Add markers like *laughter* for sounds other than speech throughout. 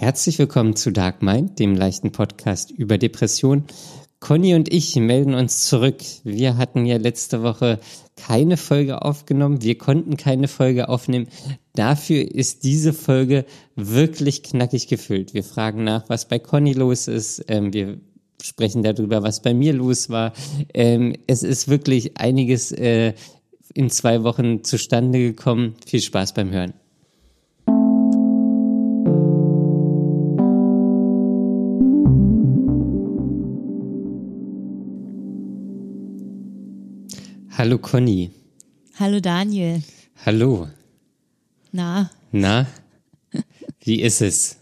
Herzlich willkommen zu Dark Mind, dem leichten Podcast über Depression. Conny und ich melden uns zurück. Wir hatten ja letzte Woche keine Folge aufgenommen. Wir konnten keine Folge aufnehmen. Dafür ist diese Folge wirklich knackig gefüllt. Wir fragen nach, was bei Conny los ist. Ähm, wir sprechen darüber, was bei mir los war. Ähm, es ist wirklich einiges äh, in zwei Wochen zustande gekommen. Viel Spaß beim Hören. Hallo Conny. Hallo Daniel. Hallo. Na? Na? Wie ist es?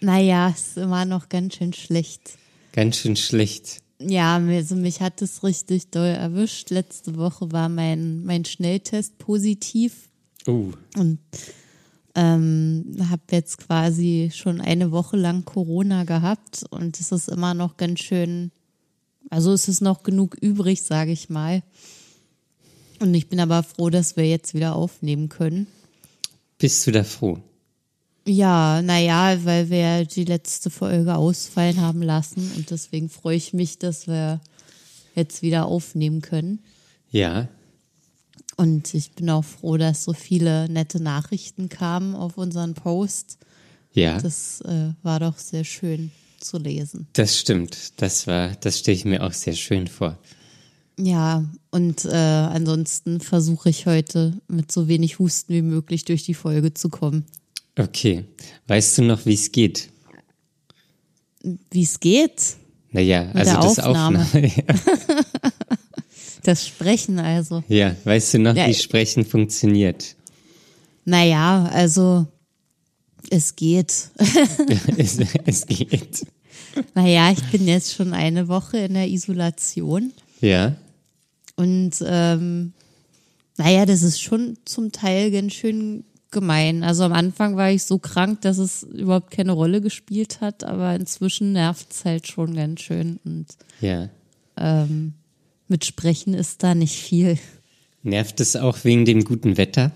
Naja, es ist immer noch ganz schön schlecht. Ganz schön schlecht. Ja, also mich hat es richtig doll erwischt. Letzte Woche war mein, mein Schnelltest positiv. Oh. Und ähm, habe jetzt quasi schon eine Woche lang Corona gehabt und es ist immer noch ganz schön, also es ist noch genug übrig, sage ich mal. Und ich bin aber froh, dass wir jetzt wieder aufnehmen können. Bist du da froh? Ja, naja, weil wir die letzte Folge ausfallen haben lassen und deswegen freue ich mich, dass wir jetzt wieder aufnehmen können. Ja. Und ich bin auch froh, dass so viele nette Nachrichten kamen auf unseren Post. Ja. Das äh, war doch sehr schön zu lesen. Das stimmt. Das war, das stelle ich mir auch sehr schön vor. Ja, und äh, ansonsten versuche ich heute mit so wenig Husten wie möglich durch die Folge zu kommen. Okay. Weißt du noch, wie es geht? Wie es geht? Naja, also das Aufnahme. Aufnahme. *laughs* *laughs* Das Sprechen also. ja, weißt du noch, Ja, wie Sprechen funktioniert? Naja, also es geht. *laughs* es, es geht. naja, ich bin jetzt schon eine Woche in der Isolation Ja. Und ähm, naja, das ist schon zum Teil ganz schön gemein. Also am Anfang war ich so krank, dass es überhaupt keine Rolle gespielt hat, aber inzwischen nervt es halt schon ganz schön und Ja. ähm, mit Sprechen ist da nicht viel. Nervt es auch wegen dem guten Wetter?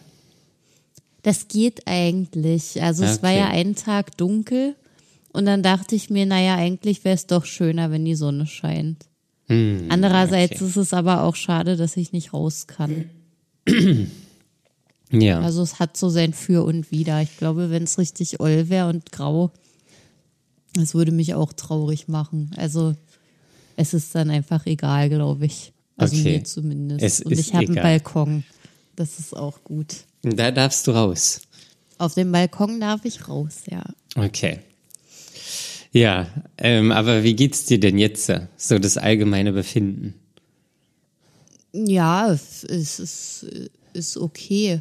Das geht eigentlich. Also es war Okay. ja einen Tag dunkel und dann dachte ich mir, naja, eigentlich wäre es doch schöner, wenn die Sonne scheint. Hm, Andererseits okay. ist es aber auch schade, dass ich nicht raus kann. *clears throat* Ja. Also es hat so sein Für und Wider. Ich glaube, wenn es richtig oll wäre und grau, das würde mich auch traurig machen. Also es ist dann einfach egal, glaube ich. Also Okay. mir zumindest. Es und ich habe einen. Balkon. Das ist auch gut. da darfst du raus. Auf dem Balkon darf ich raus, ja. Okay. Ja, ähm, aber wie geht's dir denn jetzt? äh, So das allgemeine Befinden? Ja, es ist, ist okay.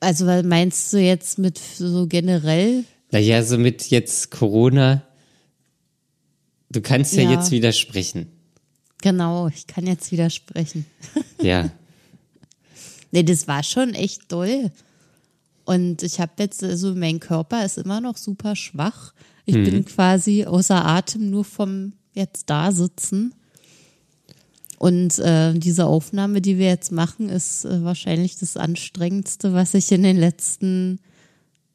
Also, was meinst du jetzt mit so generell? Naja, so mit jetzt Corona. Du kannst ja, Ja. jetzt widersprechen. Genau, ich kann jetzt widersprechen. Ja. *laughs* Nee, das war schon echt doll. Und ich habe jetzt, also mein Körper ist immer noch super schwach. Ich bin quasi außer Atem nur vom jetzt da sitzen. Und äh, diese Aufnahme, die wir jetzt machen, ist äh, wahrscheinlich das anstrengendste, was ich in den letzten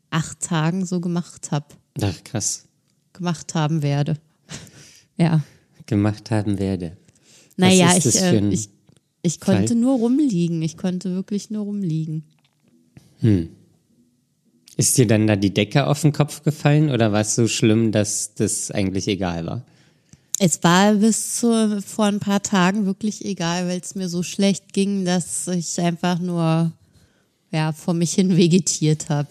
acht Tagen so gemacht habe, Ach, krass. gemacht haben werde. *laughs* ja. Gemacht haben werde. Naja, ich, äh, ich, ich konnte Fall? nur rumliegen. Ich konnte wirklich nur rumliegen. Ist dir dann da die Decke auf den Kopf gefallen oder war es so schlimm, dass das eigentlich egal war? Es war bis zu, vor ein paar Tagen wirklich egal, weil es mir so schlecht ging, dass ich einfach nur ja, vor mich hin vegetiert habe.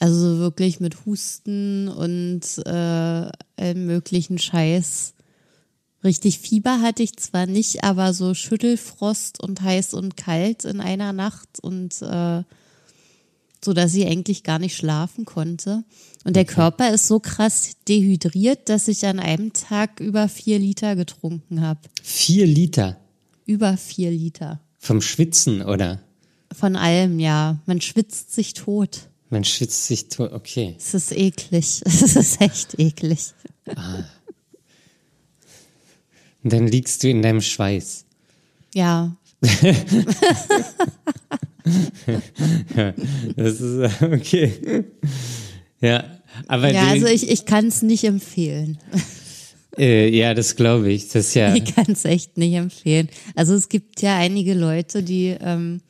Also so wirklich mit Husten und äh, allem möglichen Scheiß. Richtig Fieber hatte ich zwar nicht, aber so Schüttelfrost und heiß und kalt in einer Nacht und äh, so dass ich eigentlich gar nicht schlafen konnte. Und der Körper ist so krass dehydriert, dass ich an einem Tag über vier Liter getrunken habe. Vier Liter Über vier Liter. vom Schwitzen, oder? Von allem, ja. Man schwitzt sich tot. Man schwitzt sich tot. Okay. Es ist eklig. *laughs* Es ist echt eklig. Und dann liegst du in deinem Schweiß. Ja. *laughs* ja, *laughs* das ist okay. Ja, aber. Ja, also ich, ich kann es nicht empfehlen. Äh, ja, das glaube ich. Das ja. Ich kann es echt nicht empfehlen. Also es gibt ja einige Leute, die, ähm,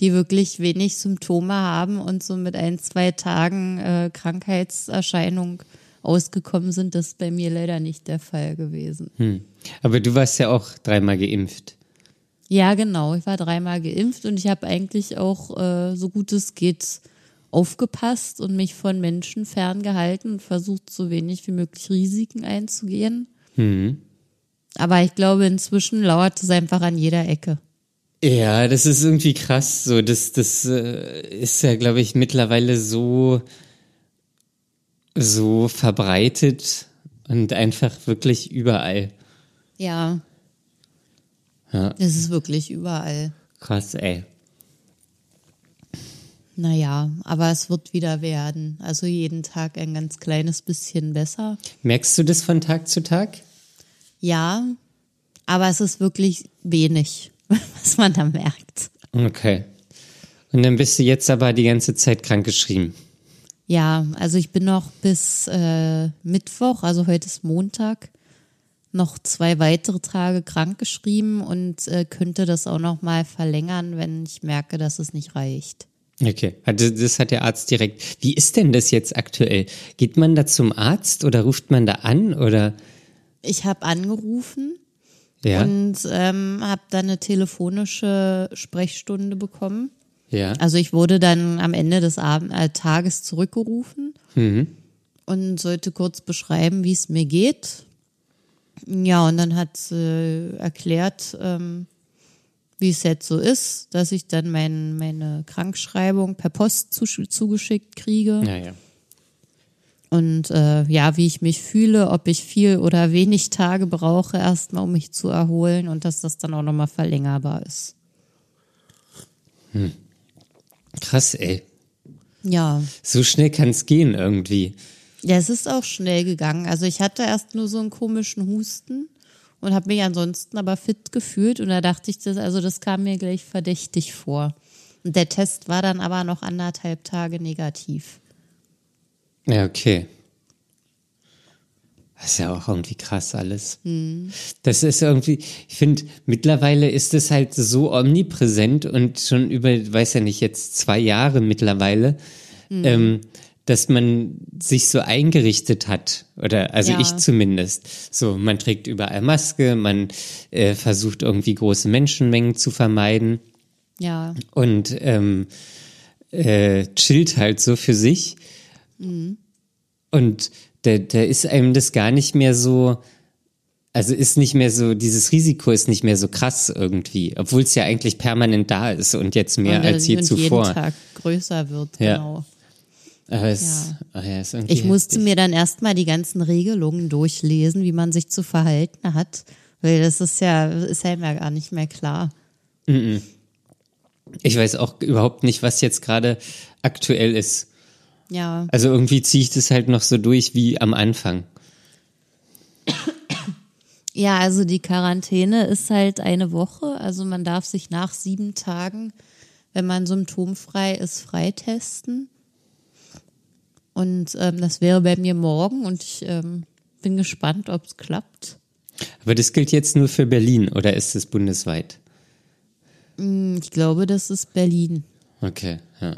die wirklich wenig Symptome haben und so mit ein, zwei Tagen äh, Krankheitserscheinung ausgekommen sind. Das ist bei mir leider nicht der Fall gewesen. Hm. Aber du warst ja auch dreimal geimpft. Ja, genau. Ich war dreimal geimpft und ich habe eigentlich auch, äh, so gut es geht, aufgepasst und mich von Menschen ferngehalten und versucht, so wenig wie möglich Risiken einzugehen. Mhm. Aber ich glaube, inzwischen lauert es einfach an jeder Ecke. Ja, das ist irgendwie krass. So, das, das äh, ist ja, glaube ich, mittlerweile so, so verbreitet und einfach wirklich überall. Ja. Ja. Das ist wirklich überall. Krass, ey. Naja, aber es wird wieder werden. Also jeden Tag ein ganz kleines bisschen besser. Merkst du das von Tag zu Tag? Ja, aber es ist wirklich wenig, *laughs* was man da merkt. Okay. Und dann bist du jetzt aber die ganze Zeit krankgeschrieben. Ja, also ich bin noch bis äh, Mittwoch, also heute ist Montag, noch zwei weitere Tage krankgeschrieben und äh, könnte das auch noch mal verlängern, wenn ich merke, dass es nicht reicht. Okay, also das hat der Arzt direkt. Wie ist denn das jetzt aktuell? Geht man da zum Arzt oder ruft man da an oder? Ich habe angerufen ja. und ähm, habe dann eine telefonische Sprechstunde bekommen. Ja. Also ich wurde dann am Ende des Abend, äh, Tages zurückgerufen mhm. und sollte kurz beschreiben, wie es mir geht. Ja, und dann hat äh, erklärt, ähm, wie es jetzt so ist, dass ich dann mein, meine Krankschreibung per Post zu, zugeschickt kriege. Ja, ja. Und äh, ja, wie ich mich fühle, ob ich viel oder wenig Tage brauche, erstmal, um mich zu erholen und dass das dann auch nochmal verlängerbar ist. Hm. Krass, ey. Ja. So schnell kann es gehen irgendwie. Ja, es ist auch schnell gegangen. Also ich hatte erst nur so einen komischen Husten und habe mich ansonsten aber fit gefühlt und da dachte ich, das, also das kam mir gleich verdächtig vor. Und der Test war dann aber noch anderthalb Tage negativ. Ja, okay. Das ist ja auch irgendwie krass alles. Hm. Das ist irgendwie, ich finde, mittlerweile ist es halt so omnipräsent und schon über, weiß ja nicht, jetzt zwei Jahre mittlerweile, hm. ähm, dass man sich so eingerichtet hat, oder also ja. ich zumindest. So, man trägt überall Maske, man äh, versucht irgendwie große Menschenmengen zu vermeiden. Ja. Und ähm, äh, chillt halt so für sich. Mhm. Und da, da ist einem das gar nicht mehr so, also ist nicht mehr so, dieses Risiko ist nicht mehr so krass irgendwie, obwohl es ja eigentlich permanent da ist und jetzt mehr und, als je und zuvor. jeden Tag größer wird, ja. genau. Aber es, ja. ja, ist ich musste heftig. mir dann erstmal die ganzen Regelungen durchlesen, wie man sich zu verhalten hat, weil das ist ja, ist ja gar nicht mehr klar. Ich weiß auch überhaupt nicht, was jetzt gerade aktuell ist. Ja. Also irgendwie ziehe ich das halt noch so durch wie am Anfang. Ja, also die Quarantäne ist halt eine Woche. Also man darf sich nach sieben Tagen, wenn man symptomfrei ist, freitesten. Und ähm, das wäre bei mir morgen und ich ähm, bin gespannt, ob es klappt. Aber das gilt jetzt nur für Berlin oder ist es bundesweit? Hm, Ich glaube, das ist Berlin. Okay, ja.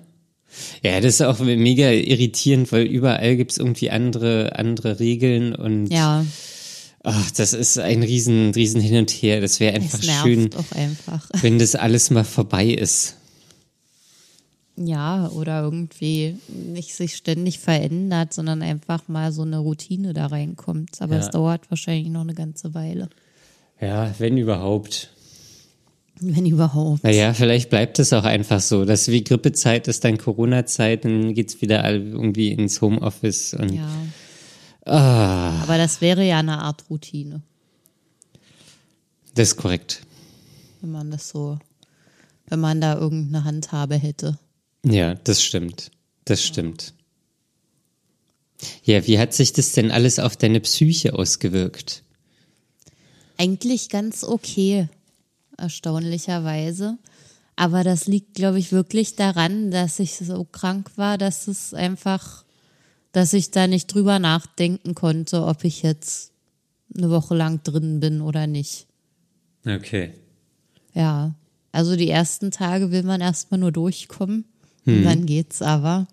Ja, das ist auch mega irritierend, weil überall gibt es irgendwie andere, andere Regeln und Ja, ach, das ist ein riesen, riesen Hin und Her. Das wäre einfach schön, einfach. wenn das alles mal vorbei ist. Ja, oder irgendwie nicht sich ständig verändert, sondern einfach mal so eine Routine da reinkommt. Aber Ja. es dauert wahrscheinlich noch eine ganze Weile. Ja, wenn überhaupt. Wenn überhaupt. Naja, vielleicht bleibt es auch einfach so, dass wie Grippezeit ist dann Corona-Zeit, dann geht's wieder all- irgendwie ins Homeoffice und Ja. ah, Aber das wäre ja eine Art Routine, das ist korrekt. wenn man das so, wenn man da irgendeine Handhabe hätte. Ja, das stimmt. Das stimmt. Ja, wie hat sich das denn alles auf deine Psyche ausgewirkt? Eigentlich ganz okay, erstaunlicherweise. Aber das liegt, glaube ich, wirklich daran, dass ich so krank war, dass es einfach, dass ich da nicht drüber nachdenken konnte, ob ich jetzt eine Woche lang drin bin oder nicht. Okay. Ja. Also die ersten Tage will man erstmal nur durchkommen. Hm. Dann geht's aber.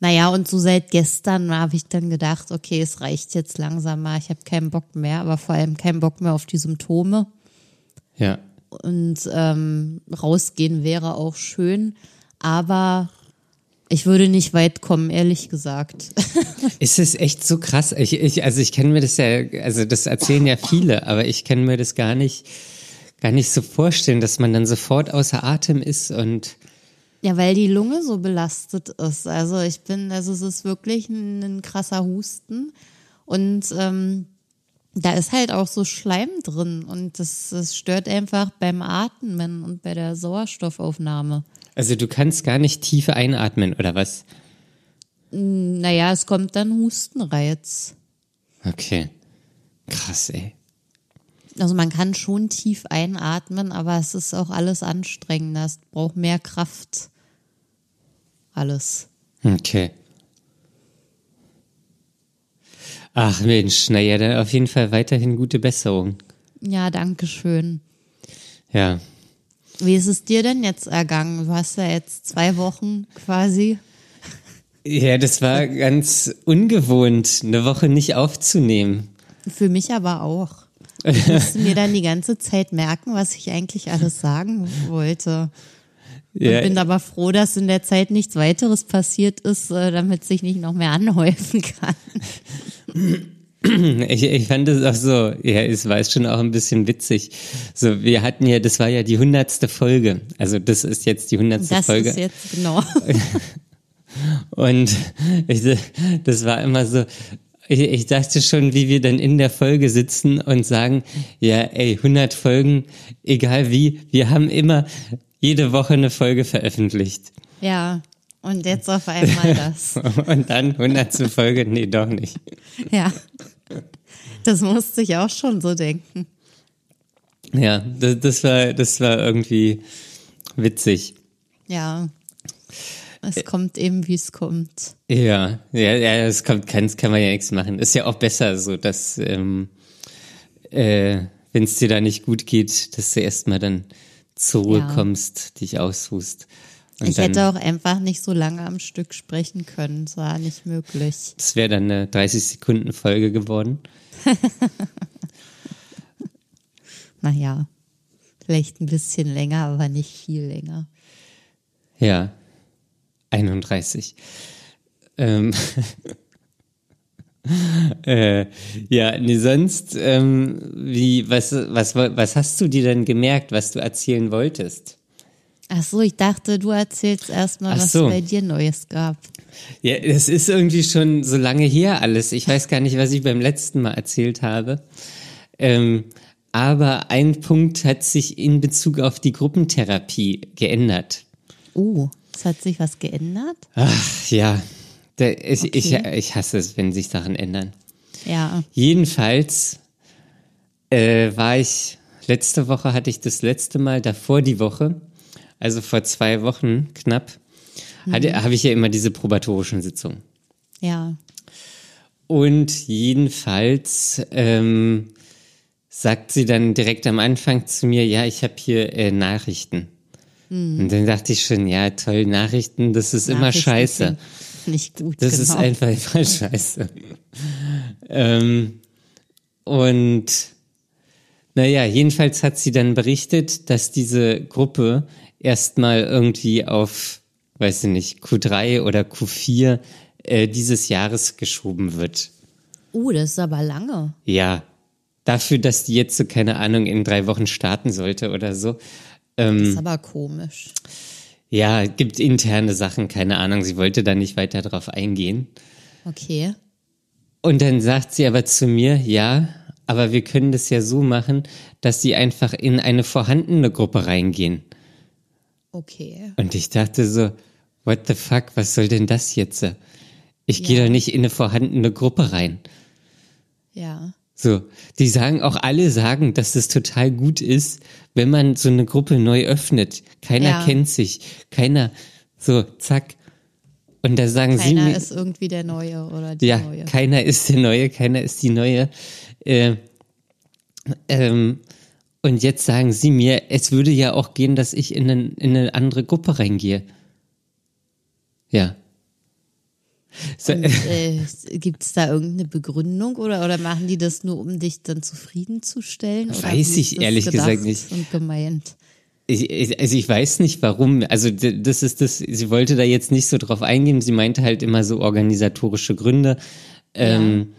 Naja, und so seit gestern habe ich dann gedacht, okay, es reicht jetzt langsam mal. Ich habe keinen Bock mehr, aber vor allem keinen Bock mehr auf die Symptome. Ja. Und ähm, rausgehen wäre auch schön, aber ich würde nicht weit kommen, ehrlich gesagt. *laughs* Ist es echt so krass? Ich, ich, also ich kenne mir das ja, also das erzählen ja viele, aber ich kann mir das gar nicht, gar nicht so vorstellen, dass man dann sofort außer Atem ist und ja, weil die Lunge so belastet ist. Also ich bin, also es ist wirklich ein, ein krasser Husten. Und ähm, da ist halt auch so Schleim drin und das, das stört einfach beim Atmen und bei der Sauerstoffaufnahme. Also du kannst gar nicht tief einatmen, oder was? Naja, es kommt dann Hustenreiz. Okay. Krass, ey. Also man kann schon tief einatmen, aber es ist auch alles anstrengender. Es braucht mehr Kraft alles. Okay. Ach Mensch, naja, dann auf jeden Fall weiterhin gute Besserung. Ja, danke schön. Ja. Wie ist es dir denn jetzt ergangen? Du hast ja jetzt zwei Wochen quasi. Ja, das war ganz ungewohnt, eine Woche nicht aufzunehmen. Für mich aber auch. Ich musste mir dann die ganze Zeit merken, was ich eigentlich alles sagen wollte. Ja. Und bin aber froh, dass in der Zeit nichts weiteres passiert ist, äh, damit sich nicht noch mehr anhäufen kann. *clears throat* Ich, ich fand es auch so, ja, es war schon auch ein bisschen witzig. So, wir hatten ja, das war ja die hundertste Folge. Also das ist jetzt die hundertste Folge. Das ist jetzt genau. *laughs* Und ich, das war immer so, ich, ich dachte schon, wie wir dann in der Folge sitzen und sagen, ja, ey, 100 Folgen, egal wie, wir haben immer jede Woche eine Folge veröffentlicht. Ja, und jetzt auf einmal *laughs* das. und dann 100. Folge, nee, doch nicht. Ja, das musste ich auch schon so denken. Ja, das, das, war, das war irgendwie witzig. Ja, es kommt eben, wie es kommt. Ja, ja, ja, es kommt, kann, kann man ja nichts machen. Ist ja auch besser so, dass, ähm, äh, wenn es dir da nicht gut geht, dass du erstmal dann zur Ruhe ja. kommst, dich ausruhst. Und ich hätte auch einfach nicht so lange am Stück sprechen können. Das war nicht möglich. Das wäre dann eine 30-Sekunden-Folge geworden. *laughs* naja, vielleicht ein bisschen länger, aber nicht viel länger. Ja, 31. Ähm *laughs* *laughs* äh, ja, nee, sonst, ähm, wie, was, was, was hast du dir denn gemerkt, was du erzählen wolltest? Ach so, ich dachte, du erzählst erstmal, was so. bei dir Neues gab. Ja, es ist irgendwie schon so lange her alles. Ich weiß gar nicht, was ich beim letzten Mal erzählt habe. Ähm, aber ein Punkt hat sich in Bezug auf die Gruppentherapie geändert. Oh, es hat sich was geändert? Ach, ja. Der, ich, okay. ich, ich hasse es, wenn sich Sachen ändern. Ja. Jedenfalls äh, war ich, letzte Woche hatte ich das letzte Mal, davor die Woche, also vor zwei Wochen knapp, mhm. habe ich ja immer diese probatorischen Sitzungen. Ja. Und jedenfalls ähm, sagt sie dann direkt am Anfang zu mir, ja, ich habe hier äh, Nachrichten. Mhm. Und dann dachte ich schon, ja, toll, Nachrichten, das ist Nachrichten immer scheiße. Sind nicht gut. Das genau. ist einfach immer *laughs* scheiße. ähm, und naja, jedenfalls hat sie dann berichtet, dass diese Gruppe erstmal irgendwie auf, weiß ich nicht, Q3 oder Q4 äh, dieses Jahres geschoben wird. Oh, das ist aber lange. Ja. Dafür, dass die jetzt so, keine Ahnung, in drei Wochen starten sollte oder so. Ähm, das ist aber komisch. Ja, gibt interne Sachen, keine Ahnung. Sie wollte da nicht weiter drauf eingehen. Okay. Und dann sagt sie aber zu mir, ja, aber wir können das ja so machen, dass sie einfach in eine vorhandene Gruppe reingehen. Okay. Und ich dachte so, what the fuck, was soll denn das jetzt? Ich ja. gehe doch nicht in eine vorhandene Gruppe rein. Ja. So, die sagen auch alle sagen, dass es total gut ist, wenn man so eine Gruppe neu öffnet. Keiner Ja. kennt sich, keiner so zack. Und da sagen sie Keiner mir, ist irgendwie der Neue oder die ja, Neue. keiner ist der Neue, keiner ist die Neue. Äh, ähm, und jetzt sagen sie mir, es würde ja auch gehen, dass ich in, eine- in eine andere Gruppe reingehe. Ja. So, Und, äh, Gibt es da irgendeine Begründung oder, oder machen die das nur, um dich dann zufriedenzustellen? Weiß ich ehrlich gesagt nicht. Und gemeint. Ich, also ich weiß nicht warum. Also das ist das. Sie wollte da jetzt nicht so drauf eingehen. Sie meinte halt immer so organisatorische Gründe. Ähm,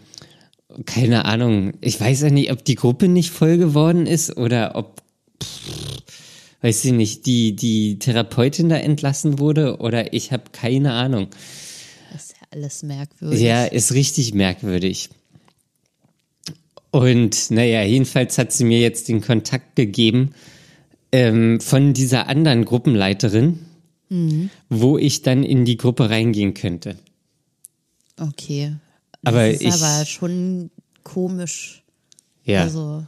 Keine Ahnung. Ich weiß ja nicht, ob die Gruppe nicht voll geworden ist oder ob, pff, weiß ich nicht, die die Therapeutin da entlassen wurde oder ich habe keine Ahnung. Alles merkwürdig. Ja, ist richtig merkwürdig. Und naja, jedenfalls hat sie mir jetzt den Kontakt gegeben ähm, von dieser anderen Gruppenleiterin, wo ich dann in die Gruppe reingehen könnte. Okay. Aber das ist ich- aber schon komisch. Ja. Also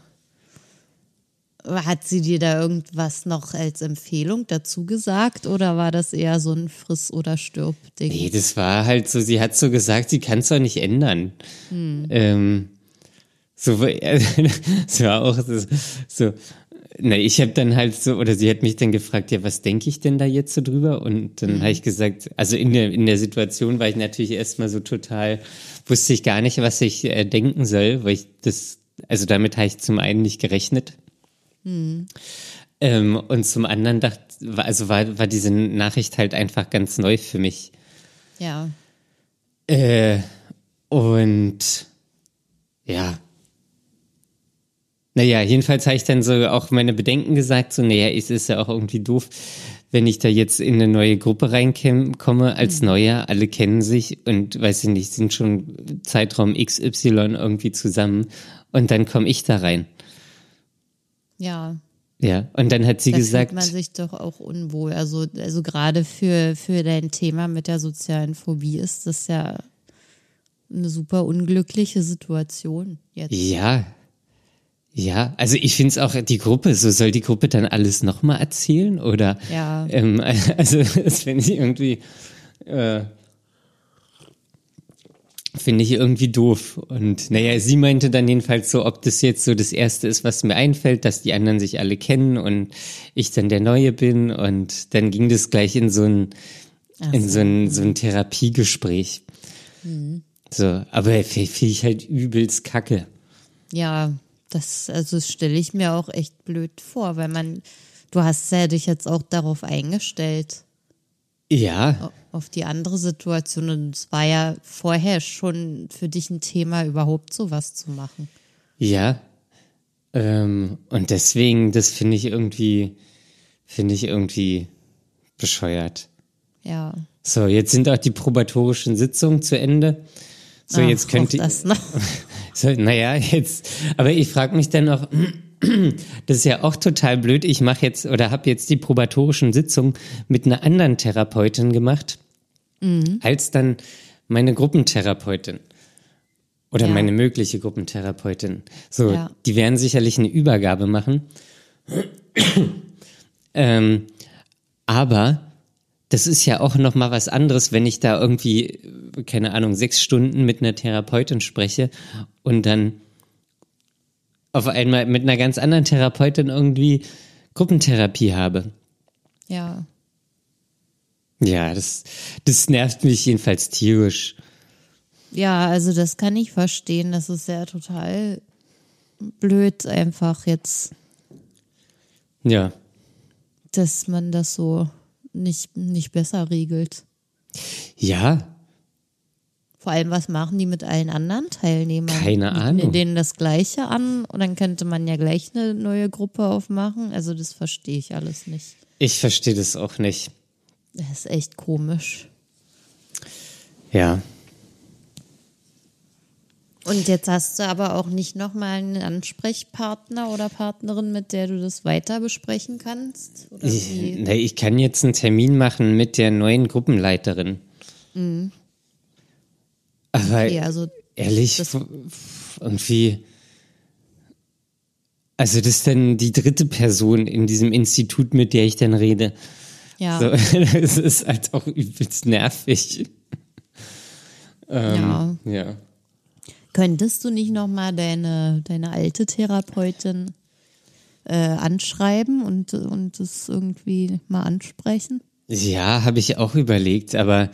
hat sie dir da irgendwas noch als Empfehlung dazu gesagt oder war das eher so ein Friss- oder Stirb-Ding? Nee, das war halt so, sie hat so gesagt, sie kann es doch nicht ändern. Ähm, so, *laughs* es war auch so, so na, ich habe dann halt so, oder sie hat mich dann gefragt, ja, was denke ich denn da jetzt so drüber? Und dann habe ich gesagt, also in der, in der Situation war ich natürlich erstmal so total, wusste ich gar nicht, was ich äh, denken soll, weil ich das, also damit habe ich zum einen nicht gerechnet. Ähm, und zum anderen dachte, war- also war, war diese Nachricht halt einfach ganz neu für mich. Ja. Äh, und ja. Naja, jedenfalls habe ich dann so auch meine Bedenken gesagt, so, naja, es ist ja auch irgendwie doof, wenn ich da jetzt in eine neue Gruppe reinkomme als Neuer, alle kennen sich und weiß ich nicht, sind schon Zeitraum XY irgendwie zusammen und dann komme ich da rein. Ja. Ja, und dann hat sie Da gesagt, fühlt man sich doch auch unwohl. Also, also gerade für, für dein Thema mit der sozialen Phobie ist das ja eine super unglückliche Situation jetzt. Ja. Ja, also ich finde es auch, die Gruppe, so soll die Gruppe dann alles nochmal erzählen? Oder Ja. ähm, *laughs* also das finde ich irgendwie äh, finde ich irgendwie doof. Und naja, sie meinte dann jedenfalls so, ob das jetzt so das Erste ist, was mir einfällt, dass die anderen sich alle kennen und ich dann der Neue bin. Und dann ging das gleich in so ein, Ach in so. so ein, so ein Therapiegespräch. So, aber finde ich halt übelst kacke. Ja, das, also stelle ich mir auch echt blöd vor, weil man, du hast ja dich jetzt auch darauf eingestellt, Ja, auf die andere Situation. Und es war ja vorher schon für dich ein Thema, überhaupt sowas zu machen. Ja. Ähm, und deswegen, das finde ich irgendwie, finde ich irgendwie bescheuert. Ja. So, jetzt sind auch die probatorischen Sitzungen zu Ende. So, Ach, jetzt könnte auch das noch. *laughs* so, naja, jetzt, aber ich frage mich dann noch, das ist ja auch total blöd. Ich mache jetzt oder habe jetzt die probatorischen Sitzungen mit einer anderen Therapeutin gemacht, Mhm. als dann meine Gruppentherapeutin. Oder Ja. meine mögliche Gruppentherapeutin. So, Ja. die werden sicherlich eine Übergabe machen. ähm, aber das ist ja auch noch mal was anderes, wenn ich da irgendwie, keine Ahnung, sechs Stunden mit einer Therapeutin spreche und dann auf einmal mit einer ganz anderen Therapeutin irgendwie Gruppentherapie habe. Ja. Ja, das, das nervt mich jedenfalls tierisch. Ja, also das kann ich verstehen. Das ist ja total blöd einfach jetzt, Ja. dass man das so nicht, nicht besser regelt. Ja, Vor allem, was machen die mit allen anderen Teilnehmern? Keine Bieten Ahnung. denen das Gleiche an und dann könnte man ja gleich eine neue Gruppe aufmachen. Also das verstehe ich alles nicht. ich verstehe das auch nicht. Das ist echt komisch. Ja. Und jetzt hast du aber auch nicht nochmal einen Ansprechpartner oder Partnerin, mit der du das weiter besprechen kannst? Ich, nee, ich kann jetzt einen Termin machen mit der neuen Gruppenleiterin. Aber Okay, also ehrlich, das- irgendwie, Also das ist dann die dritte Person in diesem Institut, mit der ich dann rede. Ja. So, *laughs* das ist halt auch übelst nervig. Ähm, Ja. ja. Könntest du nicht nochmal deine, deine alte Therapeutin äh, anschreiben und, und es irgendwie mal ansprechen? Ja, habe ich auch überlegt, aber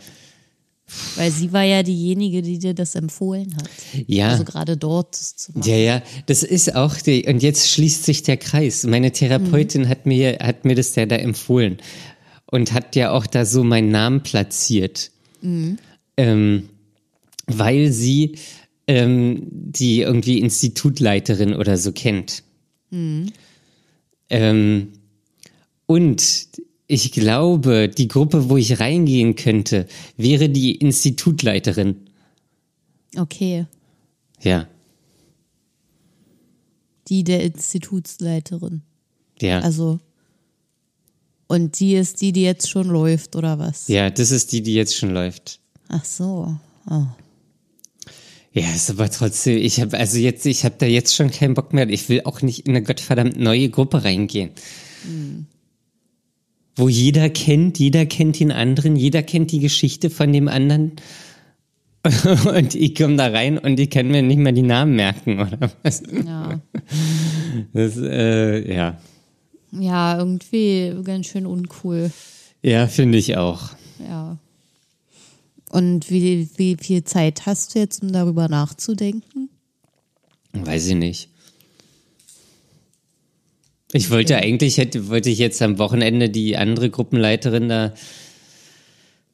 Weil sie war ja diejenige, die dir das empfohlen hat. Ja. Also gerade dort das zu machen. Ja, ja, das ist auch die, und jetzt schließt sich der Kreis. Meine Therapeutin hat mir, hat mir das ja da empfohlen und hat ja auch da so meinen Namen platziert. Ähm, weil sie ähm, die irgendwie Institutleiterin oder so kennt. Ähm, und ich glaube, die Gruppe, wo ich reingehen könnte, wäre die Institutleiterin. Okay. Ja, Die der Institutsleiterin. ja. Also. Und die ist die, die jetzt schon läuft, oder was? ja, das ist die, die jetzt schon läuft. Ach so. Oh. Ja, ist aber trotzdem, ich habe also jetzt, ich habe da jetzt schon keinen Bock mehr. Ich will auch nicht in eine gottverdammt neue Gruppe reingehen. Wo jeder kennt, jeder kennt den anderen, jeder kennt die Geschichte von dem anderen. *laughs* Und ich komme da rein und ich kann mir nicht mal die Namen merken, oder was? Ja. *laughs* Das, äh, ja. ja, irgendwie ganz schön uncool. Ja, finde ich auch. Ja. Und wie, wie viel Zeit hast du jetzt, um darüber nachzudenken? Weiß ich nicht. Ich wollte eigentlich, hätte, wollte ich jetzt am Wochenende die andere Gruppenleiterin da,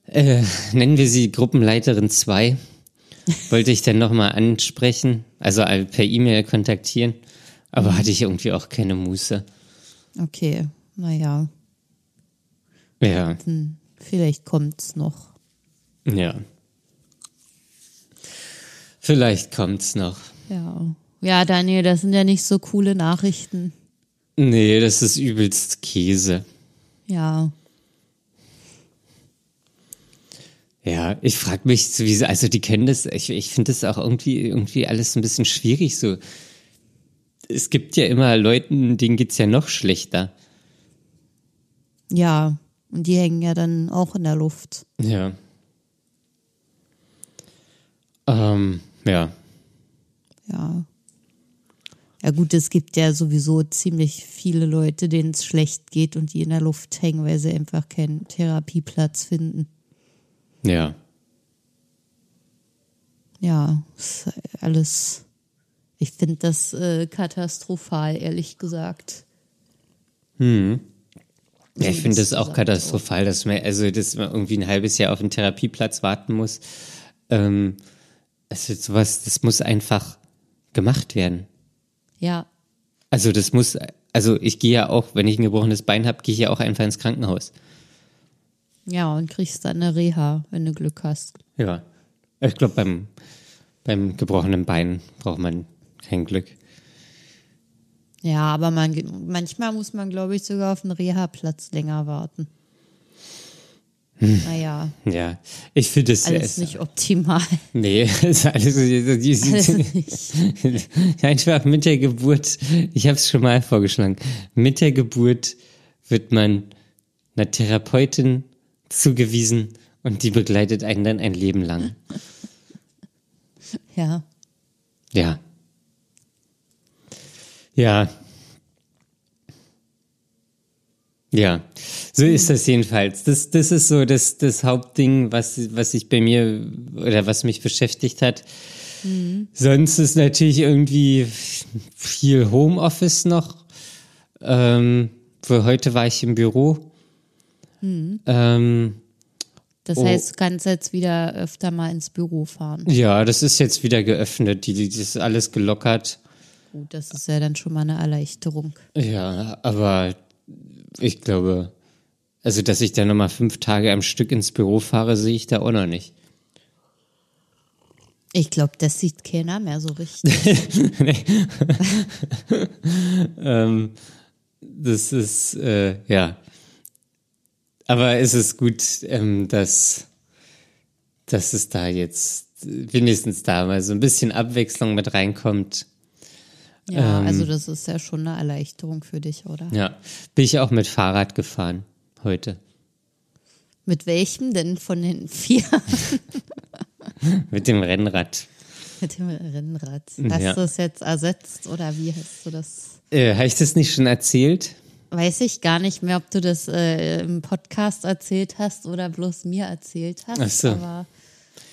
äh, nennen wir sie Gruppenleiterin 2, *laughs* wollte ich dann nochmal ansprechen, also per E-Mail kontaktieren, aber hatte ich irgendwie auch keine Muße. Okay, naja, Ja, vielleicht kommt's noch. ja. Vielleicht kommt's noch. Ja. Ja, Daniel, das sind ja nicht so coole Nachrichten. Nee, das ist übelst Käse. Ja. Ja, ich frage mich, sowieso, also die kennen das, ich, ich finde das auch irgendwie, irgendwie alles ein bisschen schwierig so. Es gibt ja immer Leuten, denen geht's ja noch schlechter. Ja. Und die hängen ja dann auch in der Luft. Ja. Ähm, ja. Ja. Ja gut, es gibt ja sowieso ziemlich viele Leute, denen es schlecht geht und die in der Luft hängen, weil sie einfach keinen Therapieplatz finden. Ja. Ja, alles. Ich finde das äh, katastrophal, ehrlich gesagt. Ja, ich finde das das auch katastrophal, dass man, also, dass man irgendwie ein halbes Jahr auf einen Therapieplatz warten muss. Ähm, also sowas, das muss einfach gemacht werden. Ja, Also das muss, also ich gehe ja auch, wenn ich ein gebrochenes Bein habe, gehe ich ja auch einfach ins Krankenhaus. ja, und kriegst dann eine Reha, wenn du Glück hast. Ja. Ich glaube, beim, beim gebrochenen Bein braucht man kein Glück. Ja, aber man, manchmal muss man, glaube ich, sogar auf einen Reha-Platz länger warten. Naja, Ja, ich finde es alles es- nicht optimal. Nee, *laughs* ist alles, die, die, Alles die, nicht. *laughs* einfach mit der Geburt, ich habe es schon mal vorgeschlagen, mit der Geburt wird man einer Therapeutin zugewiesen und die begleitet einen dann ein Leben lang. Ja, Ja. Ja. Ja, so ist das jedenfalls. Das, das ist so das, das Hauptding, was, was sich bei mir oder was mich beschäftigt hat. Sonst ist natürlich irgendwie viel Homeoffice noch. Ähm, für heute war ich im Büro. Ähm, das Oh. heißt, du kannst jetzt wieder öfter mal ins Büro fahren. ja, das ist jetzt wieder geöffnet. Die, die, das ist alles gelockert. Gut, das ist ja dann schon mal eine Erleichterung. Ja, aber ich glaube, also dass ich da nochmal fünf Tage am Stück ins Büro fahre, sehe ich da auch noch nicht. Ich glaube, das sieht keiner mehr so richtig. *laughs* *laughs* Das ist, äh, ja. Aber es ist gut, ähm, dass, dass es da jetzt wenigstens da mal so ein bisschen Abwechslung mit reinkommt. Ja, ähm, also das ist ja schon eine Erleichterung für dich, oder? Ja, bin ich auch mit Fahrrad gefahren heute. Mit welchem denn von den vier? *laughs* mit dem Rennrad. Mit dem Rennrad. Hast ja. du es jetzt ersetzt oder wie hast du das? Äh, Habe ich das nicht schon erzählt? Weiß ich gar nicht mehr, ob du das äh, im Podcast erzählt hast oder bloß mir erzählt hast. Ach so. Aber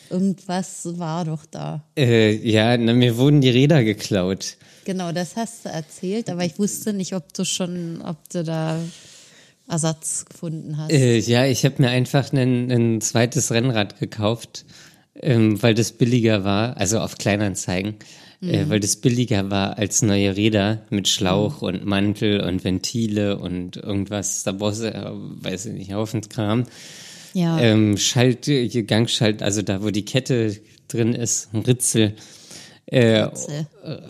irgendwas war doch da. Äh, ja, na, mir wurden die Räder geklaut. Genau, das hast du erzählt, aber ich wusste nicht, ob du schon, ob du da Ersatz gefunden hast. Äh, ja, ich habe mir einfach ein, ein zweites Rennrad gekauft, ähm, weil das billiger war, also auf Kleinanzeigen, äh, mhm. äh, weil das billiger war als neue Räder mit Schlauch mhm. und Mantel und Ventile und irgendwas, da brauchst du, äh, weiß ich nicht, Haufenskram. Ja. Ähm, Schalt, Gangschalt, also da, wo die Kette drin ist, ein Ritzel äh, Ritzel.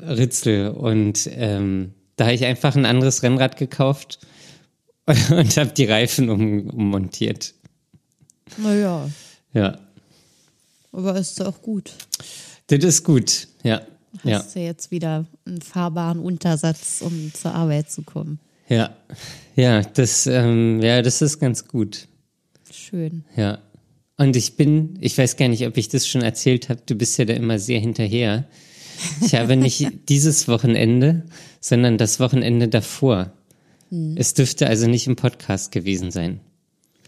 Ritzel. Und ähm, da habe ich einfach ein anderes Rennrad gekauft *laughs* und habe die Reifen um, ummontiert. Naja. Ja. Aber ist auch gut. Das ist gut, ja. Hast ja. du jetzt wieder einen fahrbaren Untersatz, um zur Arbeit zu kommen. Ja, ja, das, ähm, ja, das ist ganz gut. Schön. Ja. Und ich bin, ich weiß gar nicht, ob ich das schon erzählt habe, du bist ja da immer sehr hinterher. Ich habe *laughs* nicht dieses Wochenende, sondern das Wochenende davor. Hm. Es dürfte also nicht im Podcast gewesen sein.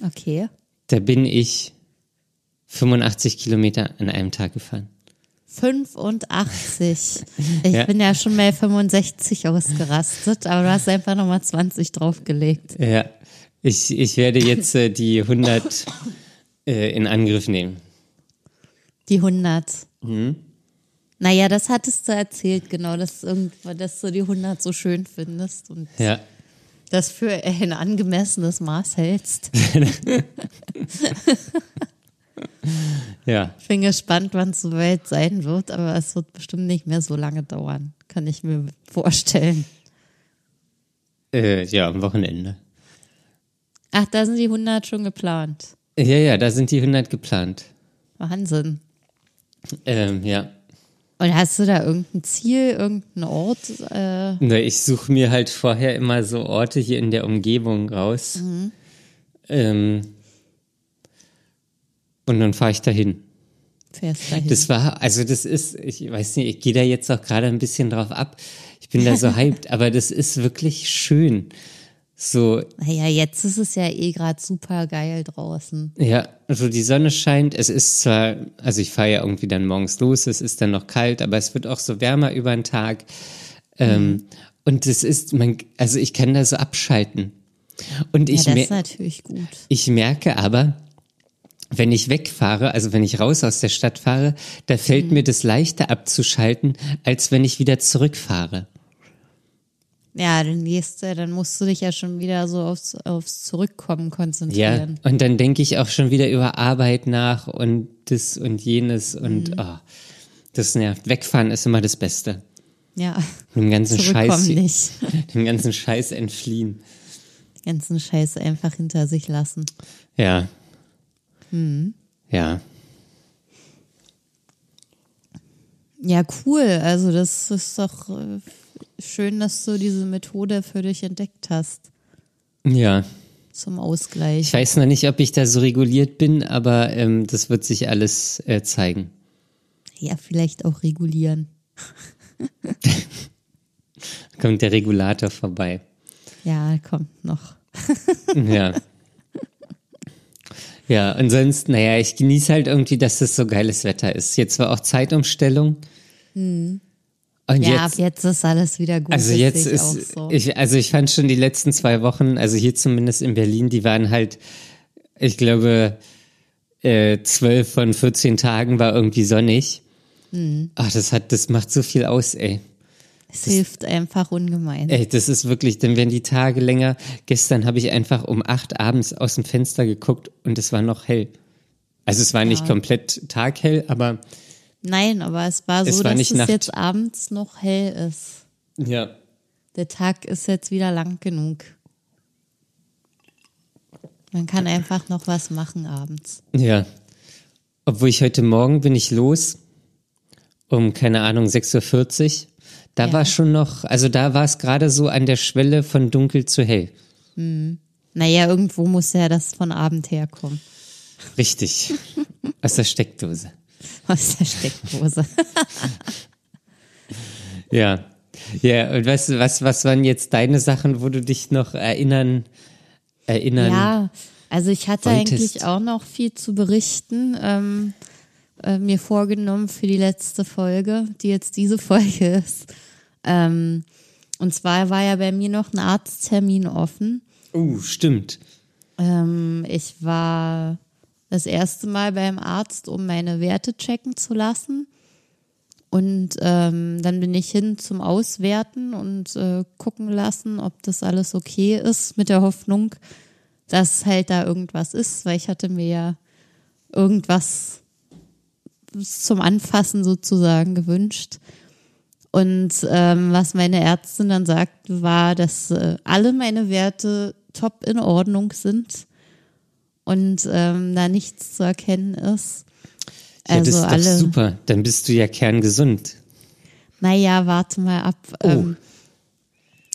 Okay. Da bin ich 85 Kilometer an einem Tag gefahren. 85. *laughs* Ich ja. bin ja schon mal 65 ausgerastet, aber du hast einfach nochmal 20 draufgelegt. Ja, ich, ich werde jetzt äh, die 100 *laughs* äh, in Angriff nehmen. Die 100. Mhm. Naja, das hattest du erzählt, genau, dass, irgendwann, dass du die 100 so schön findest und ja. das für ein angemessenes Maß hältst. *laughs* *laughs* ja. Ich bin gespannt, wann es soweit sein wird, aber es wird bestimmt nicht mehr so lange dauern, kann ich mir vorstellen. Äh, ja, am Wochenende. Ach, da sind die 100 schon geplant. Ja, ja, da sind die 100 geplant. Wahnsinn. Ähm, ja. Und hast du da irgendein Ziel, irgendeinen Ort? Äh? Na, ich suche mir halt vorher immer so Orte hier in der Umgebung raus. Mhm. Ähm, und dann fahre ich dahin. Fährst dahin. Das war, also das ist, ich weiß nicht, ich gehe da jetzt auch gerade ein bisschen drauf ab. Ich bin da so *laughs* hyped, aber das ist wirklich schön. So. Naja, jetzt ist es ja eh gerade super geil draußen. Ja, also die Sonne scheint. Es ist zwar, also ich fahre ja irgendwie dann morgens los, es ist dann noch kalt, aber es wird auch so wärmer über den Tag. Ähm, mhm. Und es ist, man, also ich kann da so abschalten. Und ich ja, das ist natürlich gut. Ich merke aber, wenn ich wegfahre, also wenn ich raus aus der Stadt fahre, da fällt mhm. mir das leichter abzuschalten, als wenn ich wieder zurückfahre. Ja, dann gehst du, dann musst du dich ja schon wieder so aufs, aufs Zurückkommen konzentrieren. Ja, und dann denke ich auch schon wieder über Arbeit nach und das und jenes und mhm. oh, das nervt. Wegfahren ist immer das Beste. Ja. Dem ganzen Scheiß. Nicht. *laughs* Dem ganzen Scheiß entfliehen. Den ganzen Scheiß einfach hinter sich lassen. Ja. Mhm. Ja. Ja, cool. Also das ist doch äh, schön, dass du diese Methode für dich entdeckt hast. Ja. Zum Ausgleich. Ich weiß noch nicht, ob ich da so reguliert bin, aber ähm, das wird sich alles äh, zeigen. Ja, vielleicht auch regulieren. *laughs* kommt der Regulator vorbei. Ja, kommt noch. *laughs* ja. Ja, und sonst, naja, ich genieße halt irgendwie, dass das so geiles Wetter ist. Jetzt war auch Zeitumstellung. Hm. Und ja, jetzt, ab jetzt ist alles wieder gut. Also jetzt ist, so. ich, also ich fand schon die letzten zwei Wochen, also hier zumindest in Berlin, die waren halt, ich glaube, äh, zwölf von 14 Tagen war irgendwie sonnig. Mhm. Ach, das hat, das macht so viel aus, ey. Es das, hilft einfach ungemein. Ey, das ist wirklich, denn wenn die Tage länger, gestern habe ich einfach um acht abends aus dem Fenster geguckt und es war noch hell. Also es war ja. nicht komplett taghell, aber Nein, aber es war so, es war dass es Nacht. jetzt abends noch hell ist. Ja. Der Tag ist jetzt wieder lang genug. Man kann einfach noch was machen abends. Ja. Obwohl ich heute Morgen bin ich los um, keine Ahnung, 6.40 Uhr. Da ja. war schon noch, also da war es gerade so an der Schwelle von dunkel zu hell. Hm. Naja, irgendwo muss ja das von Abend herkommen. Richtig. *laughs* Aus der Steckdose. *laughs* Aus der Steckdose. *laughs* ja. Ja, und weißt du, was, was waren jetzt deine Sachen, wo du dich noch erinnern, erinnern? Ja, also ich hatte wolltest? eigentlich auch noch viel zu berichten. Ähm, äh, mir vorgenommen für die letzte Folge, die jetzt diese *laughs* Folge ist. Ähm, und zwar war ja bei mir noch ein Arzttermin offen. uh, stimmt. Ähm, ich war das erste Mal beim Arzt, um meine Werte checken zu lassen. Und ähm, dann bin ich hin zum Auswerten und äh, gucken lassen, ob das alles okay ist, mit der Hoffnung, dass halt da irgendwas ist, weil ich hatte mir ja irgendwas zum Anfassen sozusagen gewünscht. Und ähm, was meine Ärztin dann sagte, war, dass äh, alle meine Werte top in Ordnung sind und ähm, da nichts zu erkennen ist. Ja, also das ist alle, doch super. Dann bist du ja kerngesund. Naja, warte mal ab. Oh. Ähm,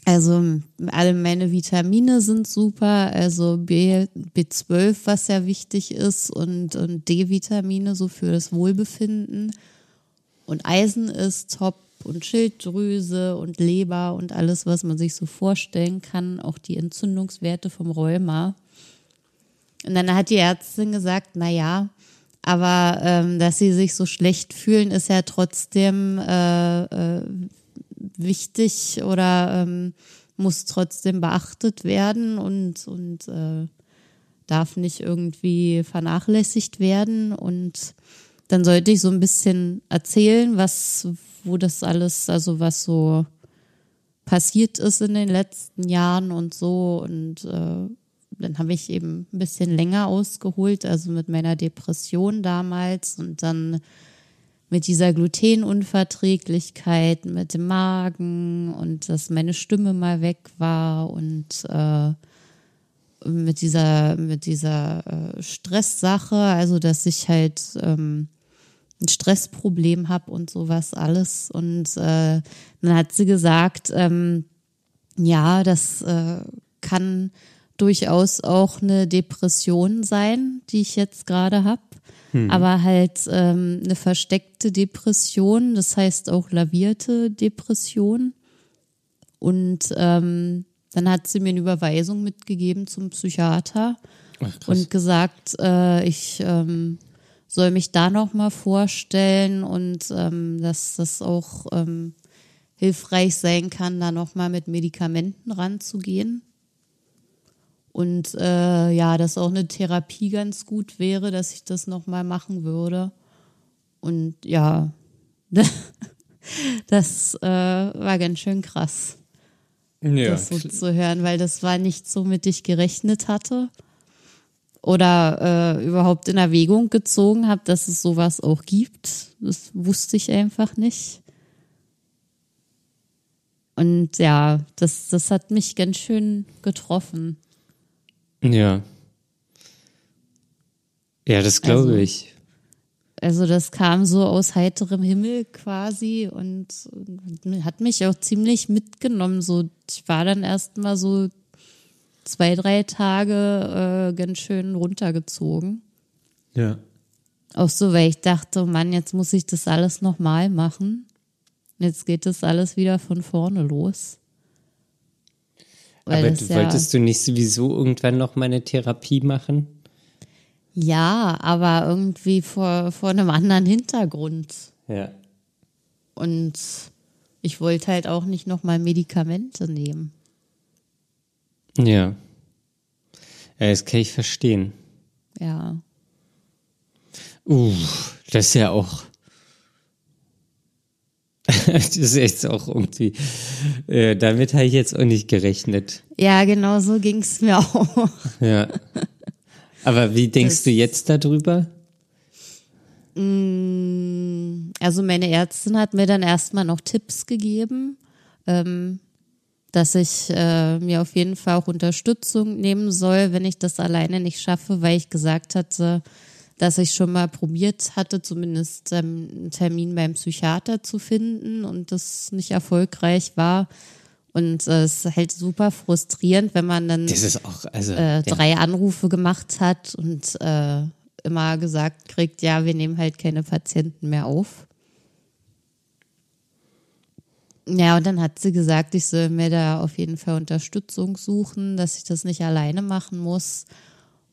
also alle meine Vitamine sind super, also B, B12, was ja wichtig ist, und, und D-Vitamine so für das Wohlbefinden. Und Eisen ist top und Schilddrüse und Leber und alles, was man sich so vorstellen kann, auch die Entzündungswerte vom Rheuma. Und dann hat die Ärztin gesagt, na ja, aber ähm, dass sie sich so schlecht fühlen, ist ja trotzdem äh, äh, wichtig oder ähm, muss trotzdem beachtet werden und, und äh, darf nicht irgendwie vernachlässigt werden. Und dann sollte ich so ein bisschen erzählen, was, wo das alles, also was so passiert ist in den letzten Jahren und so. Und äh, dann habe ich eben ein bisschen länger ausgeholt, also mit meiner Depression damals und dann mit dieser Glutenunverträglichkeit, mit dem Magen und dass meine Stimme mal weg war und äh, mit dieser, mit dieser äh, Stresssache, also dass ich halt ähm, ein Stressproblem habe und sowas alles. Und äh, dann hat sie gesagt, ähm, ja, das äh, kann durchaus auch eine Depression sein, die ich jetzt gerade habe hm. aber halt ähm, eine versteckte Depression, das heißt auch lavierte Depression. Und ähm, dann hat sie mir eine Überweisung mitgegeben zum Psychiater Ach, und gesagt, äh, ich ähm, soll mich da nochmal vorstellen und ähm, dass das auch ähm, hilfreich sein kann, da nochmal mit Medikamenten ranzugehen. Und äh, ja, dass auch eine Therapie ganz gut wäre, dass ich das nochmal machen würde. Und ja, *laughs* das äh, war ganz schön krass, ja. das so zu hören, weil das war nicht so, mit ich gerechnet hatte oder äh, überhaupt in Erwägung gezogen habe, dass es sowas auch gibt. Das wusste ich einfach nicht. Und ja, das, das hat mich ganz schön getroffen. Ja. Ja, das glaube also, ich. Also das kam so aus heiterem Himmel quasi und hat mich auch ziemlich mitgenommen. So, ich war dann erst mal so zwei, drei Tage äh, ganz schön runtergezogen. Ja. Auch so, weil ich dachte, Mann, jetzt muss ich das alles nochmal machen. Jetzt geht das alles wieder von vorne los. Aber du, wolltest du nicht sowieso irgendwann noch mal eine Therapie machen? Ja, aber irgendwie vor, vor einem anderen Hintergrund. Ja. Und ich wollte halt auch nicht noch mal Medikamente nehmen. Ja. Ja, das kann ich verstehen. Ja. Uh, das ist ja auch *laughs* das ist jetzt auch irgendwie, äh, damit habe ich jetzt auch nicht gerechnet. Ja, genau so ging es mir *laughs* auch. Ja. Aber wie denkst das, du jetzt darüber? Mm, also meine Ärztin hat mir dann erstmal noch Tipps gegeben, ähm, dass ich äh, mir auf jeden Fall auch Unterstützung nehmen soll, wenn ich das alleine nicht schaffe, weil ich gesagt hatte, dass ich schon mal probiert hatte, zumindest einen Termin beim Psychiater zu finden und das nicht erfolgreich war. Und äh, es ist halt super frustrierend, wenn man dann das ist auch, also, äh, drei ja. Anrufe gemacht hat und äh, immer gesagt kriegt, ja, wir nehmen halt keine Patienten mehr auf. Ja, und dann hat sie gesagt, ich soll mir da auf jeden Fall Unterstützung suchen, dass ich das nicht alleine machen muss.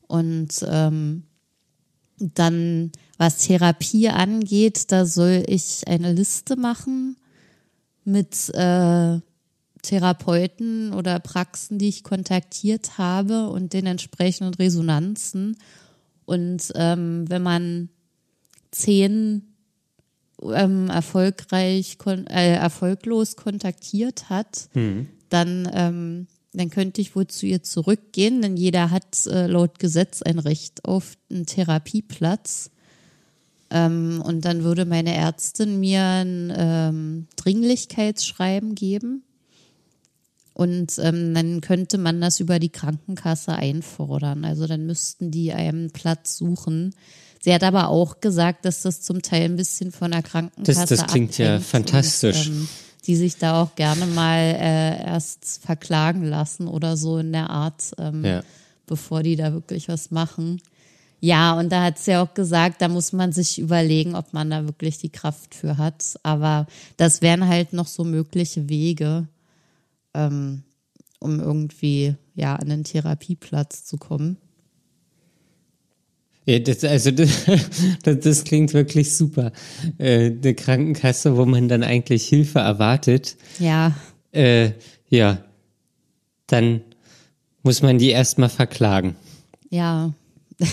Und ähm, dann, was Therapie angeht, da soll ich eine Liste machen mit äh, Therapeuten oder Praxen, die ich kontaktiert habe und den entsprechenden Resonanzen. Und ähm, wenn man zehn ähm, erfolgreich, kon äh, erfolglos kontaktiert hat, mhm. dann, ähm, dann könnte ich wohl zu ihr zurückgehen, denn jeder hat äh, laut Gesetz ein Recht auf einen Therapieplatz. Ähm, und dann würde meine Ärztin mir ein ähm, Dringlichkeitsschreiben geben. Und ähm, dann könnte man das über die Krankenkasse einfordern. Also dann müssten die einen Platz suchen. Sie hat aber auch gesagt, dass das zum Teil ein bisschen von der Krankenkasse Das, das klingt ja fantastisch. Und, ähm, die sich da auch gerne mal äh, erst verklagen lassen oder so in der Art, ähm, ja. bevor die da wirklich was machen. Ja, und da hat sie ja auch gesagt, da muss man sich überlegen, ob man da wirklich die Kraft für hat. Aber das wären halt noch so mögliche Wege, ähm, um irgendwie ja an den Therapieplatz zu kommen. Ja, das, also *laughs* das, das, klingt wirklich super. Äh, eine Krankenkasse, wo man dann eigentlich Hilfe erwartet. Ja. Äh, ja. Dann muss man die erstmal verklagen. Ja. *laughs*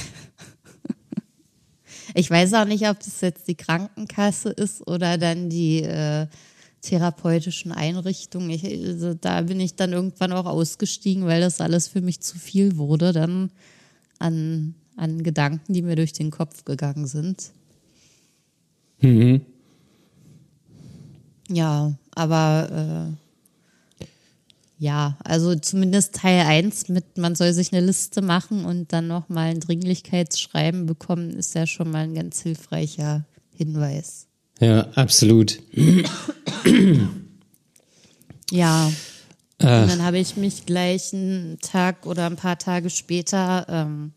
ich weiß auch nicht, ob das jetzt die Krankenkasse ist oder dann die äh, therapeutischen Einrichtungen. Ich, also da bin ich dann irgendwann auch ausgestiegen, weil das alles für mich zu viel wurde. Dann an an Gedanken, die mir durch den Kopf gegangen sind. Mhm. Ja, aber äh, ja, also zumindest Teil 1 mit, man soll sich eine Liste machen und dann nochmal ein Dringlichkeitsschreiben bekommen, ist ja schon mal ein ganz hilfreicher Hinweis. Ja, absolut. ja. Äh. Und dann habe ich mich gleich einen Tag oder ein paar Tage später ähm,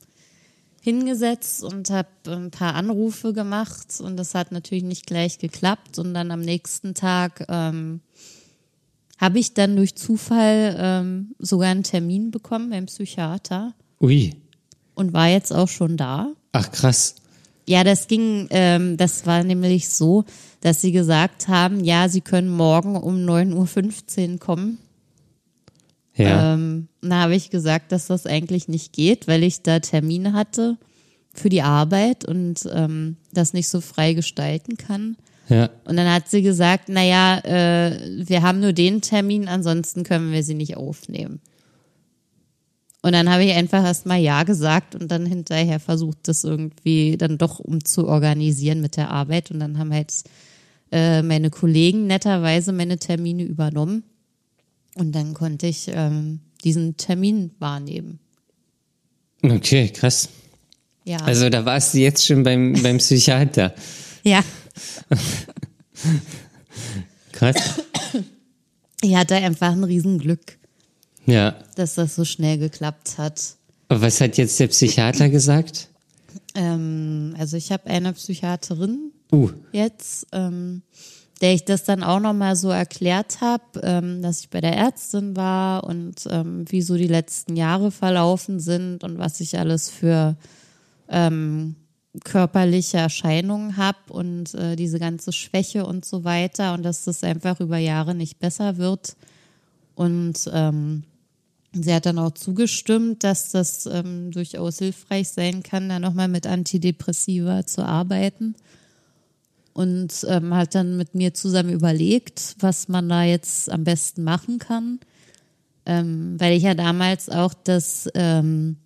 hingesetzt und habe ein paar Anrufe gemacht und das hat natürlich nicht gleich geklappt und dann am nächsten Tag ähm, habe ich dann durch Zufall ähm, sogar einen Termin bekommen beim Psychiater. Ui. Und war jetzt auch schon da. Ach krass. Ja, das ging, ähm, das war nämlich so, dass sie gesagt haben, ja, sie können morgen um 9.15 Uhr kommen. Ja. Ähm, da habe ich gesagt, dass das eigentlich nicht geht, weil ich da Termine hatte für die Arbeit und ähm, das nicht so frei gestalten kann. Ja. Und dann hat sie gesagt, naja, äh, wir haben nur den Termin, ansonsten können wir sie nicht aufnehmen. Und dann habe ich einfach erstmal Ja gesagt und dann hinterher versucht, das irgendwie dann doch umzuorganisieren mit der Arbeit. Und dann haben halt äh, meine Kollegen netterweise meine Termine übernommen. Und dann konnte ich ähm, diesen Termin wahrnehmen. Okay, krass. Ja. Also da warst du jetzt schon beim, beim Psychiater. *laughs* ja. krass. Ich hatte einfach ein Riesenglück. Ja. Dass das so schnell geklappt hat. Aber was hat jetzt der Psychiater gesagt? Ähm, also ich habe eine Psychiaterin uh. jetzt. Ähm, der ich das dann auch nochmal so erklärt habe, ähm, dass ich bei der Ärztin war und ähm, wie so die letzten Jahre verlaufen sind und was ich alles für ähm, körperliche Erscheinungen habe und äh, diese ganze Schwäche und so weiter und dass das einfach über Jahre nicht besser wird. Und ähm, sie hat dann auch zugestimmt, dass das ähm, durchaus hilfreich sein kann, da nochmal mit Antidepressiva zu arbeiten und ähm, hat dann mit mir zusammen überlegt, was man da jetzt am besten machen kann. Ähm, weil ich ja damals auch das, ähm,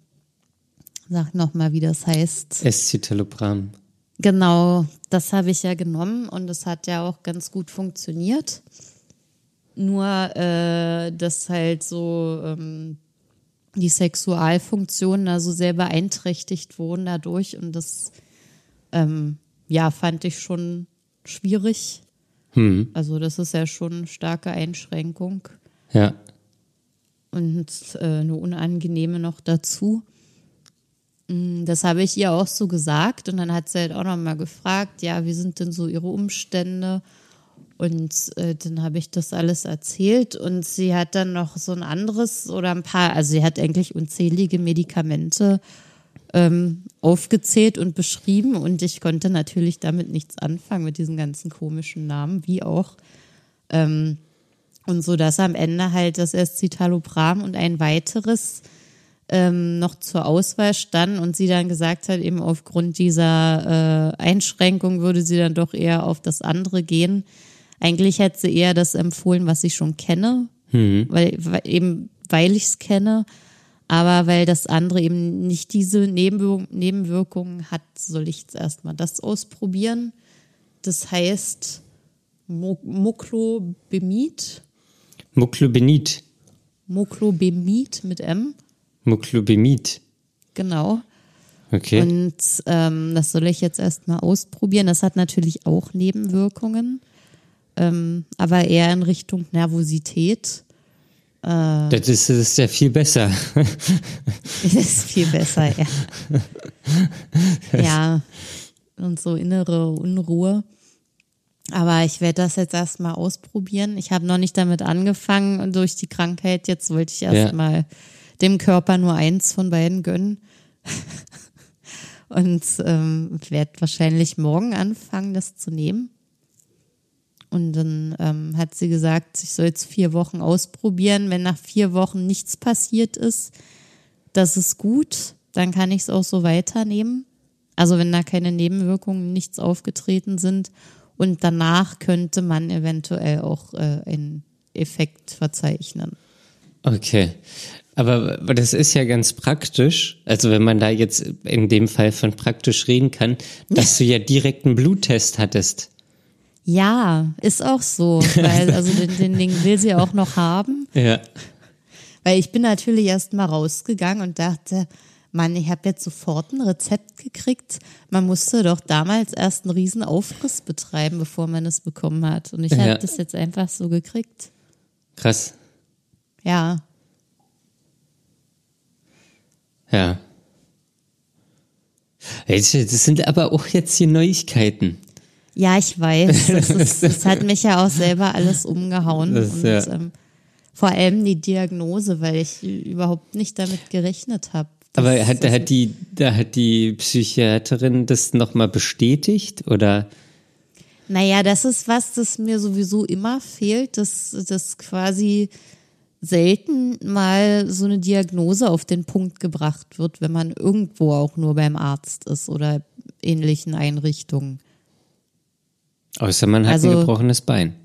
sag nochmal, wie das heißt. Escitalopram. Genau, das habe ich ja genommen und es hat ja auch ganz gut funktioniert. Nur, äh, dass halt so ähm, die Sexualfunktionen da so sehr beeinträchtigt wurden dadurch und das ähm, ja, fand ich schon schwierig. Hm. Also das ist ja schon eine starke Einschränkung Ja. und äh, eine unangenehme noch dazu. Mm, Das habe ich ihr auch so gesagt und dann hat sie halt auch noch mal gefragt, ja, wie sind denn so ihre Umstände? Und äh, dann habe ich das alles erzählt und sie hat dann noch so ein anderes oder ein paar, also sie hat eigentlich unzählige Medikamente ähm, aufgezählt und beschrieben und ich konnte natürlich damit nichts anfangen mit diesen ganzen komischen Namen, wie auch. Ähm, und so, dass am Ende halt das Escitalopram und ein weiteres ähm, noch zur Auswahl stand und sie dann gesagt hat, eben aufgrund dieser äh, Einschränkung würde sie dann doch eher auf das andere gehen. Eigentlich hätte sie eher das empfohlen, was ich schon kenne, weil, weil eben weil ich es kenne, aber weil das andere eben nicht diese Nebenwirk Nebenwirkungen hat, soll ich jetzt erstmal das ausprobieren. Das heißt Mo Moklobemid, Muclobenid. Moklobemid mit M, Muclobemid. genau. Okay. Und ähm, das soll ich jetzt erstmal ausprobieren. Das hat natürlich auch Nebenwirkungen, ähm, aber eher in Richtung Nervosität. Das, ist, das ist ja viel besser. *laughs* Das ist viel besser, ja. *laughs* ja, und so innere Unruhe. Aber ich werde das jetzt erstmal ausprobieren. Ich habe noch nicht damit angefangen und durch die Krankheit. Jetzt wollte ich erstmal dem Körper nur eins von beiden gönnen. *laughs* und ähm, werde wahrscheinlich morgen anfangen, das zu nehmen. Und dann ähm, hat sie gesagt, ich soll jetzt vier Wochen ausprobieren. Wenn nach vier Wochen nichts passiert ist, das ist gut. Dann kann ich es auch so weiternehmen. Also wenn da keine Nebenwirkungen, nichts aufgetreten sind. Und danach könnte man eventuell auch äh, einen Effekt verzeichnen. Okay. Aber aber das ist ja ganz praktisch, also wenn man da jetzt in dem Fall von praktisch reden kann, dass du ja direkt einen Bluttest hattest. Ja, ist auch so. Weil, also den, den Ding will sie auch noch haben. *laughs* Ja. Weil ich bin natürlich erst mal rausgegangen und dachte, Mann, ich habe jetzt sofort ein Rezept gekriegt. Man musste doch damals erst einen riesen Aufriss betreiben, bevor man es bekommen hat. Und ich Ja. habe das jetzt einfach so gekriegt. Krass. Ja, Ja. Das sind aber auch jetzt hier Neuigkeiten. Ja, ich weiß. *laughs* Das, ist, das hat mich ja auch selber alles umgehauen. Das- und ja. ähm, vor allem die Diagnose, weil ich überhaupt nicht damit gerechnet habe. Aber hat, hat die, da hat die Psychiaterin das nochmal bestätigt oder? Naja, das ist was, das mir sowieso immer fehlt, dass das quasi selten mal so eine Diagnose auf den Punkt gebracht wird, wenn man irgendwo auch nur beim Arzt ist oder ähnlichen Einrichtungen. Außer man hat Also- ein gebrochenes Bein.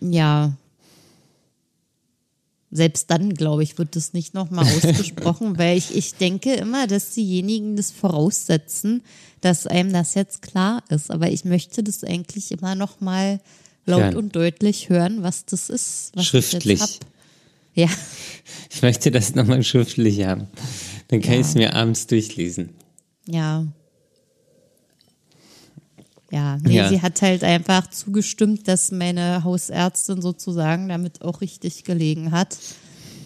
Ja. Selbst dann, glaube ich, wird das nicht nochmal *laughs* ausgesprochen, weil ich, ich denke immer, dass diejenigen das voraussetzen, dass einem das jetzt klar ist. Aber ich möchte das eigentlich immer nochmal laut Hören. und deutlich hören, was das ist. Was Schriftlich. Ich. Ja, *laughs* Ich möchte das nochmal schriftlich haben. Dann kann Ja. ich es mir abends durchlesen. ja. Ja, nee, Ja. sie hat halt einfach zugestimmt, dass meine Hausärztin sozusagen damit auch richtig gelegen hat.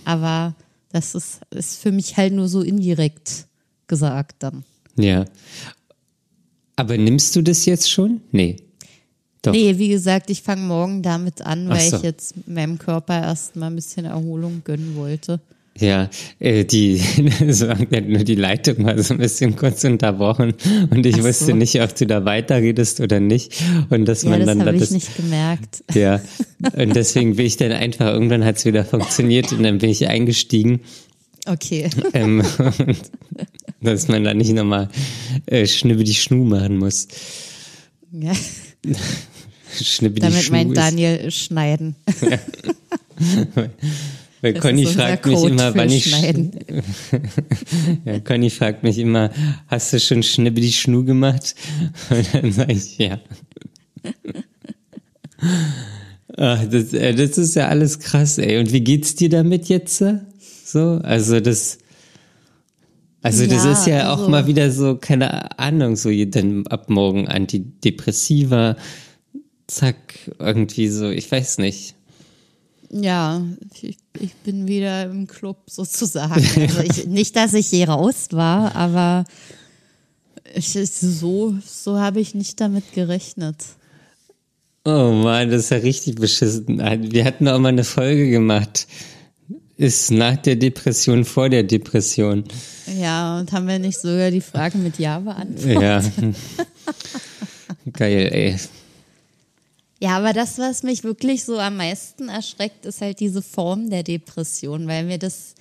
Aber das ist, ist für mich halt nur so indirekt gesagt dann. Ja. Aber nimmst du das jetzt schon? Nee. Doch. Nee, wie gesagt, ich fange morgen damit an, weil so. ich jetzt meinem Körper erstmal ein bisschen Erholung gönnen wollte. Ja, äh, die, *laughs* so, nur die Leitung war so ein bisschen kurz unterbrochen und ich so. wusste nicht, ob du da weiterredest oder nicht. Und dass Ja, man das dann habe ich das, nicht gemerkt. ja, *laughs* und deswegen bin ich dann einfach, irgendwann hat es wieder funktioniert und dann bin ich eingestiegen. Okay. Ähm, *laughs* dass man da nicht nochmal äh, Schnippe die Schnu machen muss. Ja, Schnippe die damit Schnu meint ist- Daniel schneiden. Weil Das Conny fragt mich Code immer, wann ich *laughs* ja, Conny fragt mich immer, hast du schon Schnippe die Schnu gemacht? *laughs* Und dann sage ich ja. *laughs* Ach, das, äh, das ist ja alles krass, ey. Und wie geht's dir damit jetzt? äh? So, also das, Also das ja, ist ja also, auch mal wieder so, keine Ahnung, so dann ab morgen Antidepressiva, zack, irgendwie so, ich weiß nicht. Ja, ich, ich bin wieder im Club sozusagen. Also ich, *laughs* nicht, dass ich je raus war, aber ich, so, so habe ich nicht damit gerechnet. Oh Mann, das ist ja richtig beschissen. Wir hatten auch mal eine Folge gemacht. Ist nach der Depression vor der Depression. Ja, und haben wir nicht sogar die Frage mit Ja beantwortet? Ja. *laughs* Geil, ey. Ja, aber das, was mich wirklich so am meisten erschreckt, ist halt diese Form der Depression, weil mir das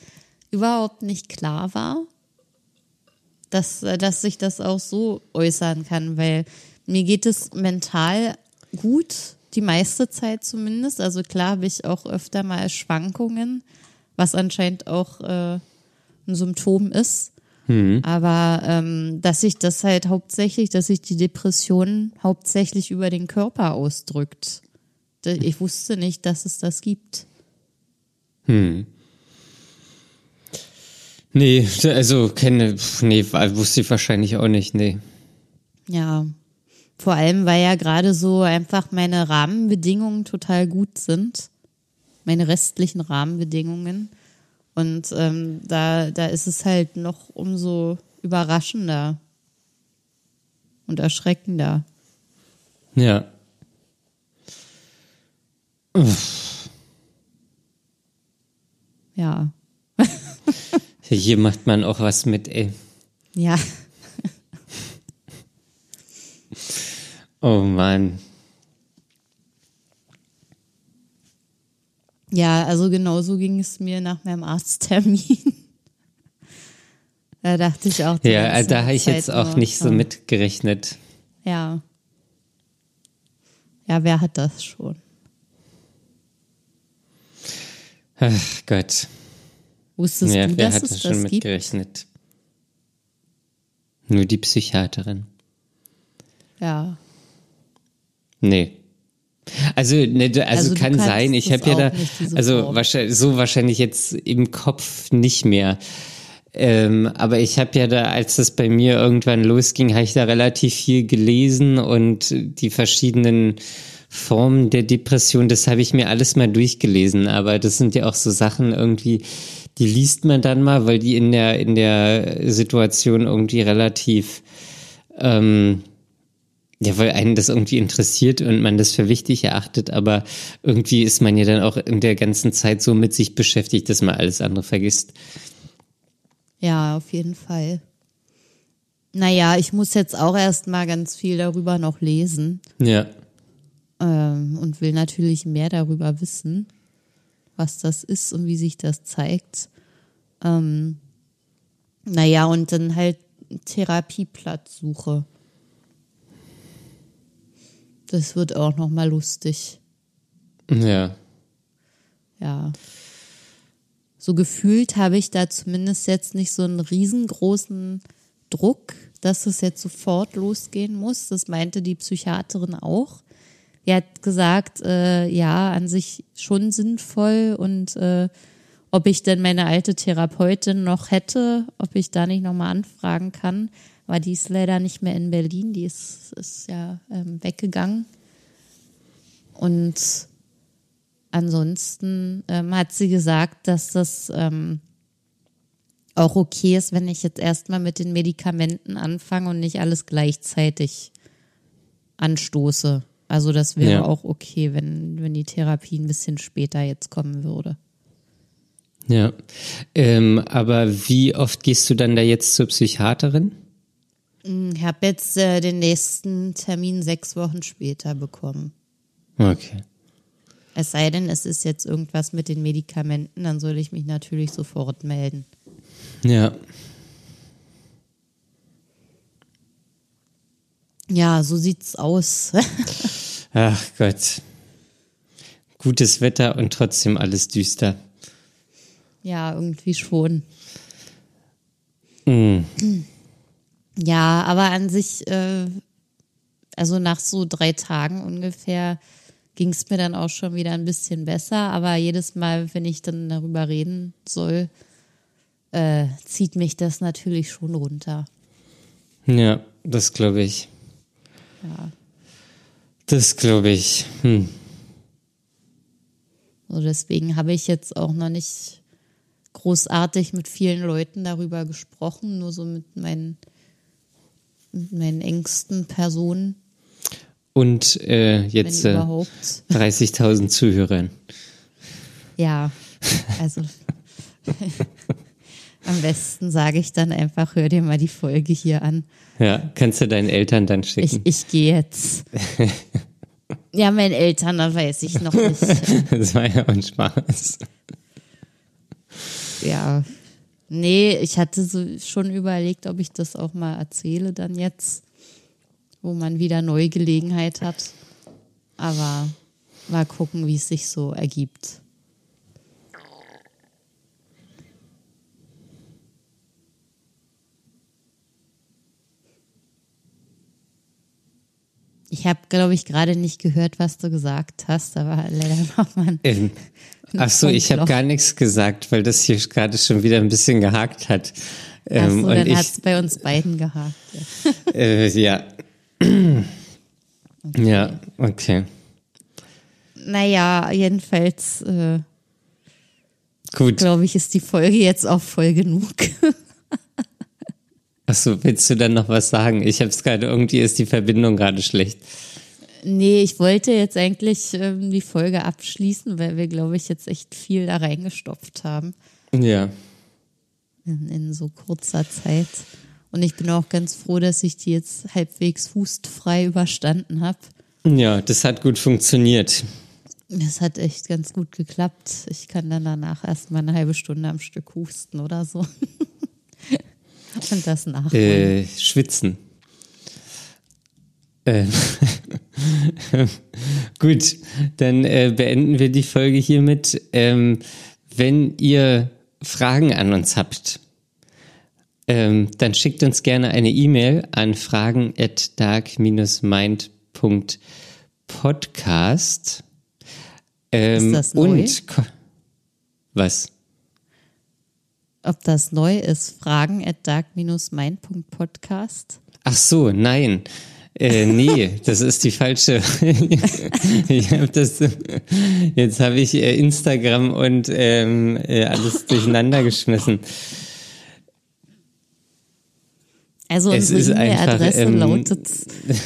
überhaupt nicht klar war, dass, dass sich das auch so äußern kann, weil mir geht es mental gut, die meiste Zeit zumindest. Also klar habe ich auch öfter mal Schwankungen, was anscheinend auch äh, ein Symptom ist. Mhm. Aber ähm, dass sich das halt hauptsächlich, dass sich die Depression hauptsächlich über den Körper ausdrückt. Ich wusste nicht, dass es das gibt. Hm. Nee, also kenne, nee, wusste ich wahrscheinlich auch nicht, nee. Ja. Vor allem, weil ja gerade so einfach meine Rahmenbedingungen total gut sind. Meine restlichen Rahmenbedingungen. Und ähm, da, da ist es halt noch umso überraschender und erschreckender. Ja. Uff. Ja. *laughs* Hier macht man auch was mit, ey. Ja. oh Mann. Ja, also genauso ging es mir nach meinem Arzttermin. da dachte ich auch. Ja, da habe ich Zeit jetzt auch nicht so mitgerechnet. Ja. Ja, wer hat das schon? Ach Gott. Wusstest ja, du, wer dass hat das schon mitgerechnet? Nur die Psychiaterin. Ja. Nee. Also, ne, also, also kann sein, ich habe ja da, also wahrscheinlich, so wahrscheinlich jetzt im Kopf nicht mehr. Ähm, aber ich habe ja da, als das bei mir irgendwann losging, habe ich da relativ viel gelesen und die verschiedenen Formen der Depression, das habe ich mir alles mal durchgelesen. Aber das sind ja auch so Sachen irgendwie, die liest man dann mal, weil die in der in der Situation irgendwie relativ ähm, ja, weil einen das irgendwie interessiert und man das für wichtig erachtet, aber irgendwie ist man ja dann auch in der ganzen Zeit so mit sich beschäftigt, dass man alles andere vergisst. Ja, auf jeden Fall. Naja, ich muss jetzt auch erst mal ganz viel darüber noch lesen. Ja. Ähm, und will natürlich mehr darüber wissen, was das ist und wie sich das zeigt. Ähm, naja, und dann halt Therapieplatzsuche. Das wird auch noch mal lustig. Ja. Ja. So gefühlt habe ich da zumindest jetzt nicht so einen riesengroßen Druck, dass es jetzt sofort losgehen muss. Das meinte die Psychiaterin auch. Die hat gesagt, äh, ja, an sich schon sinnvoll und äh, ob ich denn meine alte Therapeutin noch hätte, ob ich da nicht nochmal anfragen kann. Aber die ist leider nicht mehr in Berlin, die ist, ist ja ähm, weggegangen. Und ansonsten ähm, hat sie gesagt, dass das ähm, auch okay ist, wenn ich jetzt erstmal mit den Medikamenten anfange und nicht alles gleichzeitig anstoße. Also das wäre ja. auch okay, wenn, wenn die Therapie ein bisschen später jetzt kommen würde. Ja, ähm, aber wie oft gehst du dann da jetzt zur Psychiaterin? Ich habe jetzt äh, den nächsten Termin sechs Wochen später bekommen. Okay. Es sei denn, es ist jetzt irgendwas mit den Medikamenten, dann soll ich mich natürlich sofort melden. Ja. Ja, so sieht's aus. *laughs* Ach Gott. Gutes Wetter und trotzdem alles düster. Ja, irgendwie schon. Mm. *clears throat* Ja, aber an sich, äh, also nach so drei Tagen ungefähr, ging es mir dann auch schon wieder ein bisschen besser. Aber jedes Mal, wenn ich dann darüber reden soll, äh, zieht mich das natürlich schon runter. Ja, das glaube ich. Ja. Das glaube ich. Hm. So deswegen habe ich jetzt auch noch nicht großartig mit vielen Leuten darüber gesprochen, nur so mit meinen, meinen engsten Personen. Und äh, jetzt äh, 30.000 *laughs* Zuhörern. Ja, also *laughs* am besten sage ich dann einfach, hör dir mal die Folge hier an. Ja, kannst du deinen Eltern dann schicken? Ich, ich gehe jetzt. *laughs* ja, meinen Eltern, da weiß ich noch nicht. das war ja ein Spaß. Ja, nee, ich hatte so schon überlegt, ob ich das auch mal erzähle dann jetzt, wo man wieder neue Gelegenheit hat. Aber mal gucken, wie es sich so ergibt. Ich habe, glaube ich, gerade nicht gehört, was du gesagt hast, aber *laughs* leider nochmal. Ähm, ach so, ich habe gar nichts gesagt, weil das hier gerade schon wieder ein bisschen gehakt hat. Ähm, so, dann hat es bei uns beiden gehakt. Ja. *laughs* Äh, ja. Okay. Ja, okay. Naja, jedenfalls, äh, Gut. glaube ich, ist die Folge jetzt auch voll genug. Achso, willst du dann noch was sagen? Ich habe es gerade, irgendwie ist die Verbindung gerade schlecht. Nee, ich wollte jetzt eigentlich ähm, die Folge abschließen, weil wir, glaube ich, jetzt echt viel da reingestopft haben. Ja. In, in so kurzer Zeit. Und ich bin auch ganz froh, dass ich die jetzt halbwegs fußfrei überstanden habe. Ja, das hat gut funktioniert. Das hat echt ganz gut geklappt. Ich kann dann danach erstmal eine halbe Stunde am Stück husten oder so. *laughs* Und das nachholen. Äh, schwitzen. Äh, *laughs* *laughs* gut, dann äh, beenden wir die Folge hiermit. Ähm, wenn ihr Fragen an uns habt, ähm, dann schickt uns gerne eine E-Mail an fragen at dark-mind.podcast. Ähm, Ist das neu? Und was? ob das neu ist. Fragen at dark-mein.podcast. Ach so, nein. Äh, nee, das ist die falsche. *laughs* ich hab das, jetzt habe ich äh, Instagram und ähm, äh, alles durcheinander geschmissen. Also unsere E-Mail-Adresse ähm, lautet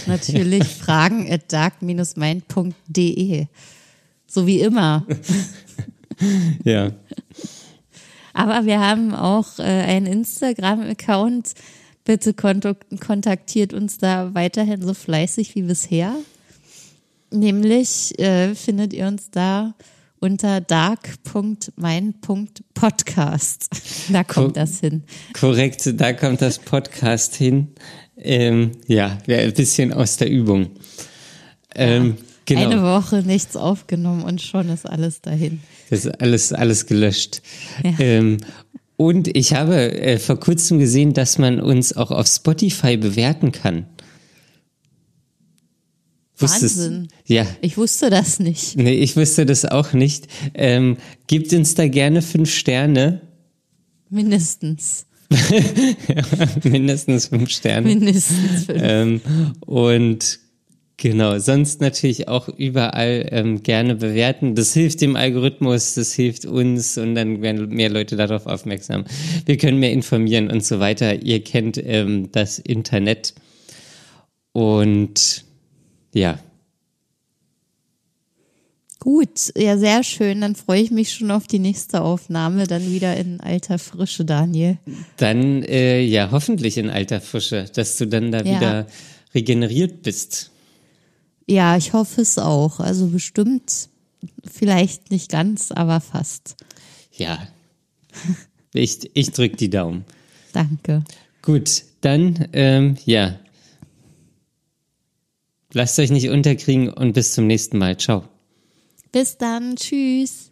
natürlich *laughs* fragen at dark-mein.de. So wie immer. *laughs* ja. Aber wir haben auch äh, einen Instagram-Account. Bitte kontaktiert uns da weiterhin so fleißig wie bisher. Nämlich äh, findet ihr uns da unter dark.mein.podcast. Da kommt Ko das hin. Korrekt, da kommt das Podcast hin. Ähm, ja, ein bisschen aus der Übung. Ähm, ja. Genau. Eine Woche nichts aufgenommen und schon ist alles dahin. Das ist alles, alles gelöscht. Ja. Ähm, und ich habe äh, vor kurzem gesehen, dass man uns auch auf Spotify bewerten kann. Wusstest, Ja. Ich wusste das nicht. Nee, ich wusste das auch nicht. Ähm, gebt uns da gerne fünf Sterne. Mindestens. *laughs* mindestens fünf Sterne. Mindestens fünf. Ähm, und Genau, sonst natürlich auch überall ähm, gerne bewerten. Das hilft dem Algorithmus, das hilft uns und dann werden mehr Leute darauf aufmerksam. Wir können mehr informieren und so weiter. Ihr kennt ähm, das Internet und ja. Gut, ja, sehr schön. Dann freue ich mich schon auf die nächste Aufnahme, dann wieder in alter Frische, Daniel. Dann, äh, ja, hoffentlich in alter Frische, dass du dann da ja. wieder regeneriert bist. Ja, ich hoffe es auch. Also bestimmt, vielleicht nicht ganz, aber fast. Ja. Ich, ich drücke die Daumen. Danke. Gut, dann, ähm, ja. Lasst euch nicht unterkriegen und bis zum nächsten Mal. Ciao. Bis dann. Tschüss.